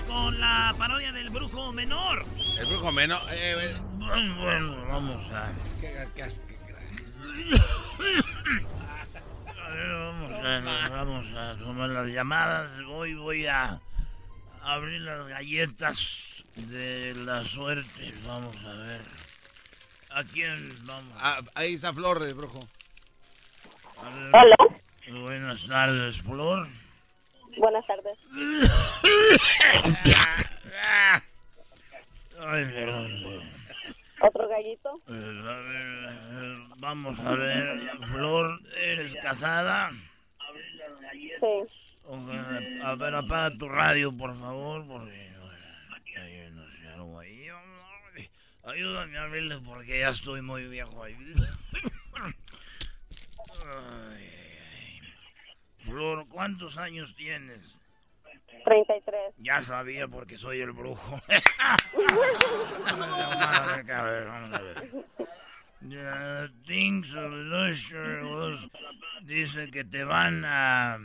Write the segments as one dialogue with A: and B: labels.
A: vamos con la parodia del brujo menor.
B: El brujo menor. Eh,
A: eh. bueno, vamos a.
B: ¿Qué, qué,
A: a ver, vamos a, vamos a tomar las llamadas. Voy, voy a abrir las galletas de la suerte. Vamos a ver. ¿A quién vamos?
B: Ah, ahí está Flor, el brujo.
C: Hola.
A: Buenas tardes, Flor.
C: Buenas tardes.
A: Ay, perdón.
C: ¿Otro gallito?
A: Eh, vamos a ver, Flor, ¿eres casada?
C: Sí.
A: A ver, apaga tu radio, por favor, porque hay no sé, algo ahí. Ayúdame a abrirle porque ya estoy muy viejo ahí. Flor, ¿cuántos años tienes?
C: 33.
A: Ya sabía porque soy el brujo. Things dice que te van a...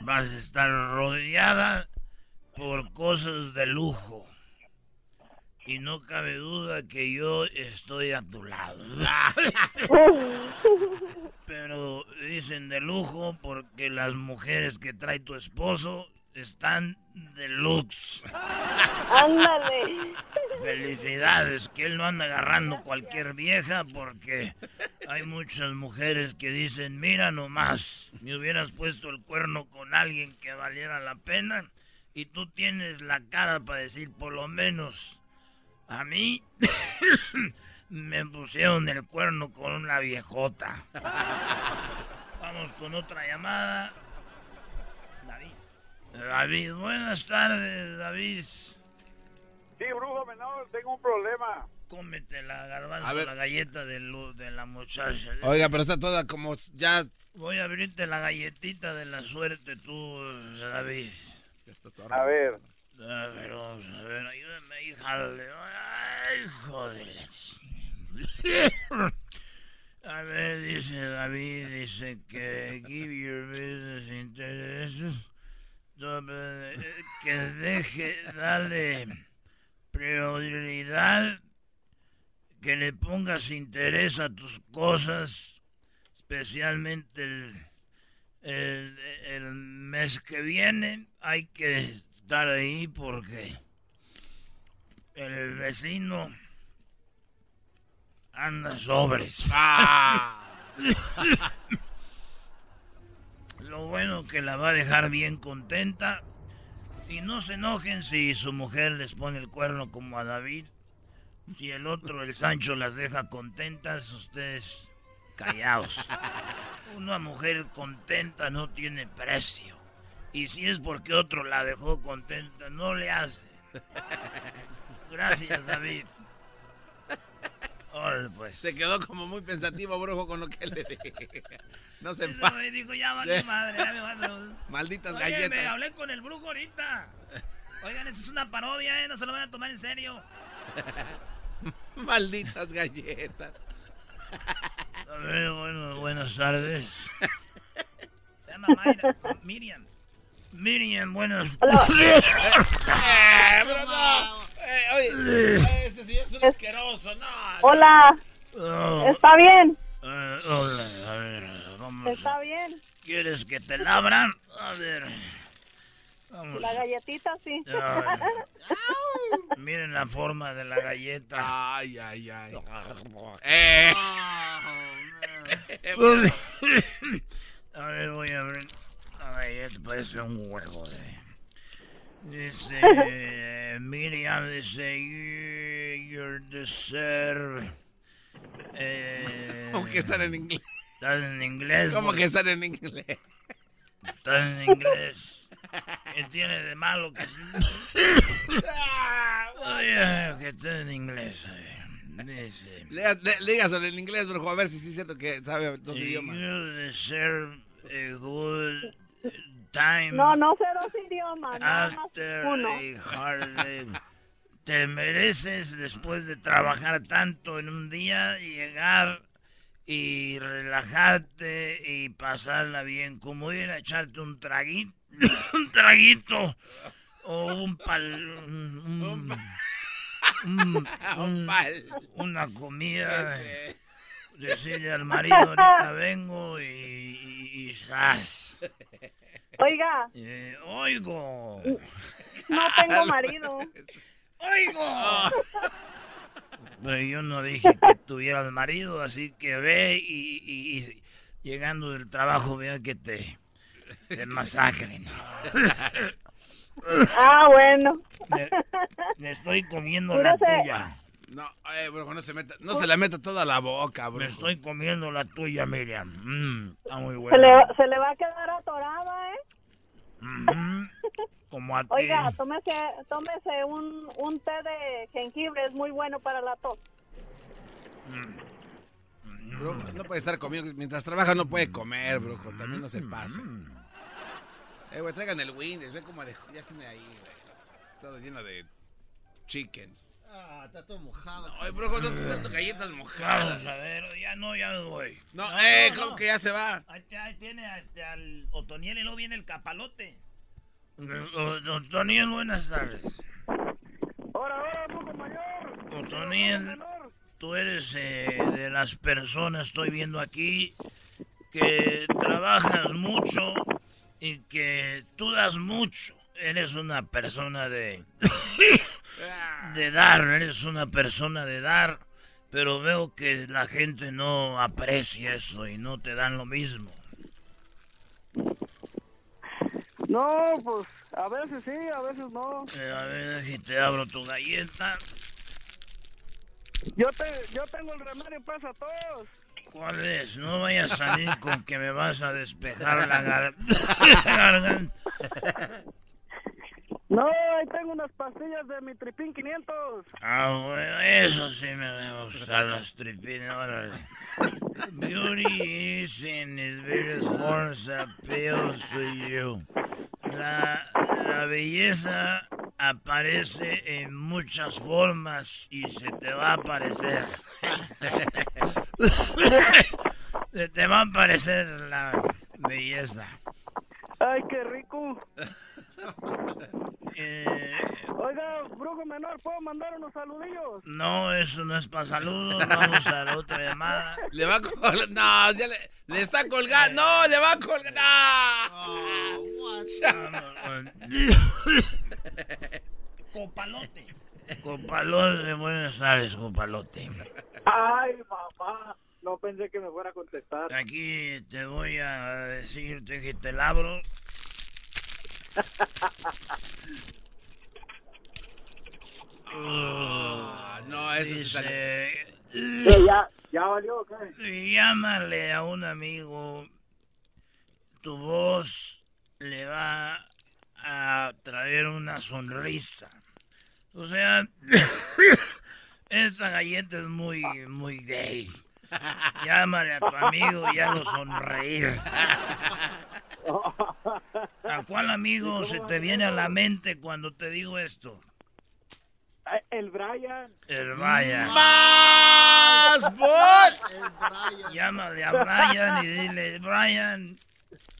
A: Vas a estar rodeada por cosas de lujo. Y no cabe duda que yo estoy a tu lado. Pero dicen de lujo porque las mujeres que trae tu esposo están deluxe.
C: Ándale.
A: Felicidades, que él no anda agarrando cualquier vieja porque hay muchas mujeres que dicen, mira nomás, me hubieras puesto el cuerno con alguien que valiera la pena y tú tienes la cara para decir por lo menos, a mí me pusieron el cuerno con una viejota. Vamos con otra llamada. David, buenas tardes, David.
D: Sí, brujo menor, tengo un problema.
A: Cómete la garbanzo, la galleta de, de la muchacha.
B: Oiga, pero está toda como ya...
A: Voy a abrirte la galletita de la suerte tú, David.
D: A ver.
A: A ver, vamos a ayúdame, hija. Ay, joder. A ver, dice David, dice que give your business intereses que deje, darle prioridad, que le pongas interés a tus cosas, especialmente el, el, mes que viene. Hay que estar ahí porque el vecino anda sobres. Ah. Lo bueno que la va a dejar bien contenta. Y no se enojen si su mujer les pone el cuerno como a David. Si el otro, el Sancho, las deja contentas, ustedes callados. Una mujer contenta no tiene precio. Y si es porque otro la dejó contenta, no le hace. Gracias, David. pues.
B: Se quedó como muy pensativo, brujo, con lo que le dije. No se
A: me dijo, ya vale madre.
B: Malditas
A: Oye,
B: galletas.
A: me hablé con el brujo ahorita. Oigan, esa es una parodia, ¿eh? No se lo van a tomar en serio.
B: Malditas galletas.
A: A ver, bueno, buenas tardes. Se llama Mayra, Miriam. Miriam, buenas.
B: eh, pero no. Eh, oye, ese señor es un asqueroso, no.
C: Hola.
A: Oh.
C: ¿Está bien?
A: Uh, hola, a ver, vamos.
C: ¿Está bien?
A: ¿Quieres que te labran? A ver.
C: Vamos. La galletita, sí.
A: Miren la forma de la galleta.
B: Ay, ay, ay. Eh.
A: a ver, voy a abrir. Galleta parece un huevo de. Dice Miriam, dice, you, deserve. Eh,
B: ¿Cómo que están en inglés?
A: Están en inglés.
B: ¿Cómo que están en inglés?
A: Están en inglés. ¿Qué tiene de malo que... Oye, que estén en inglés. Dice...
B: Dígaselo en inglés, brujo, a ver si sí es cierto que sabe dos idiomas.
A: You deserve a good time.
C: No, no sé dos idiomas.
A: After
C: uno.
A: a hard day. Te mereces, después de trabajar tanto en un día, llegar y relajarte y pasarla bien. Como ir a echarte un traguito, un traguito O un pal... Un,
B: un, pal.
A: Una comida. Decirle al marido, ahorita vengo y... y, y
C: Oiga.
A: Eh, oigo.
C: No tengo marido.
A: Oigo. Pero yo no dije que tuvieras marido, así que ve y, llegando del trabajo vea que te, te masacren.
C: Ah, bueno.
A: Me, estoy comiendo la tuya.
B: No, eh, bro, no se meta, no se le meta toda la boca, bro.
A: Me estoy comiendo la tuya, Miriam. Mm, está muy
C: buena. Se le, se le va a quedar atorada, ¿eh?
A: Como a
C: Oiga, tómese, tómese un, un té de jengibre, es muy bueno para la tos.
B: Bro, no puede estar comiendo, mientras trabaja no puede comer, bro, también no se pasa. Eh, güey, traigan el Windows, ve como de, ya tiene ahí, güey, todo lleno de chickens.
E: Está todo mojado.
B: Ay, bro, no estoy dando galletas mojadas.
A: a ver, ya no, ya me voy.
B: No, eh, ¿cómo que ya se va?
A: Ahí, tiene este, al Otoniel y luego viene el capalote. Otoniel, buenas tardes.
D: Hola, hola, brujo mayor.
A: Otoniel, tú eres eh, de las personas, estoy viendo aquí, que trabajas mucho y que tú das mucho. Eres una persona de... de dar, eres una persona de dar, pero veo que la gente no aprecia eso y no te dan lo mismo.
D: No, pues a veces sí, a veces no.
A: Eh, a ver si te abro tu galleta.
D: Yo, te, yo tengo el remedio para todos.
A: ¿Cuál es? No vayas a salir con que me vas a despejar la garganta.
D: No, ahí tengo unas pastillas de mi tripín 500.
A: Ah, bueno, eso sí me debo usar las tripines, órale. Beauty is in its various forms appeals to you. La, la belleza aparece en muchas formas y se te va a aparecer. se te va a aparecer la belleza.
D: Ay, qué rico.
A: Eh,
D: Oiga, brujo menor, ¿puedo mandar unos saludillos?
A: No, eso no es para saludos. Vamos a la otra llamada.
B: Le va a colgar. No, ya le, le, está colgando. No, le va a colgar. No.
A: Copalote. Copalote, buenas tardes, Copalote.
D: Ay, papá. No pensé que me fuera a contestar.
A: Aquí te voy a decirte que te labro
B: Ah, no, eso
A: Dice,
D: ¿Ya, ¿Ya valió qué?
A: Llámale a un amigo. Tu voz le va a traer una sonrisa. O sea, esta galleta es muy, muy gay. Llámale a tu amigo y lo sonreír. ¿A cuál amigo se te viene a la mente cuando te digo esto?
D: Eh, el Brian.
A: El Brian.
B: ¡Más bol!
A: Llámale a Brian y dile, Brian,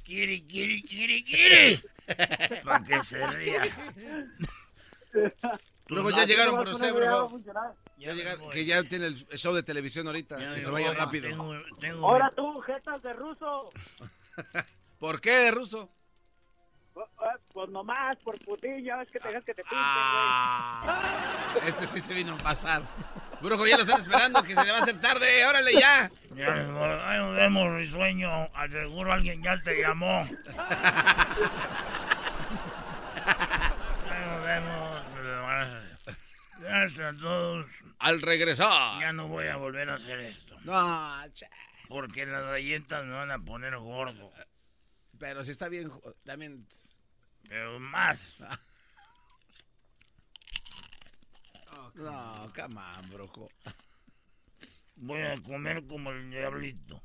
A: quiere, quiere, quiere, quiere. Para que se ría.
B: Luego ya llegaron por usted, bro. Ya llegaron, que ya tiene el show de televisión ahorita. que se vaya rápido.
D: Ahora tú, jetas de ruso.
B: ¿Por qué de ruso?
D: Pues, nomás, por putillo, es que te dejas que te pinten,
B: ah, Este sí se vino a pasar. Brujo, ya lo están esperando, que se le va a hacer tarde. Órale, ya.
A: Ya, ahí nos vemos, risueño. Seguro alguien ya te llamó. ahí nos vemos. Gracias a todos.
B: Al regresar.
A: Ya no voy a volver a hacer esto.
B: No,
A: Porque las galletas me van a poner gordo.
B: Pero si está bien, también.
A: Pero más.
B: no, come on, broco.
A: Voy a comer como el diablito.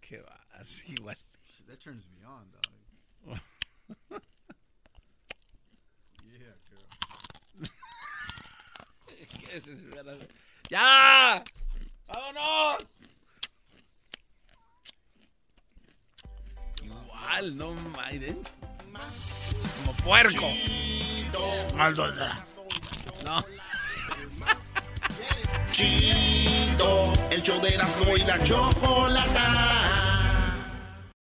B: Qué va, así igual.
E: That turns me on, dog. yeah,
B: girl. ¡Ya! ¡Vámonos! No, Maiden. Como puerco.
A: Aldo,
B: No.
F: Chido, el show de Erasmo y la chocolata.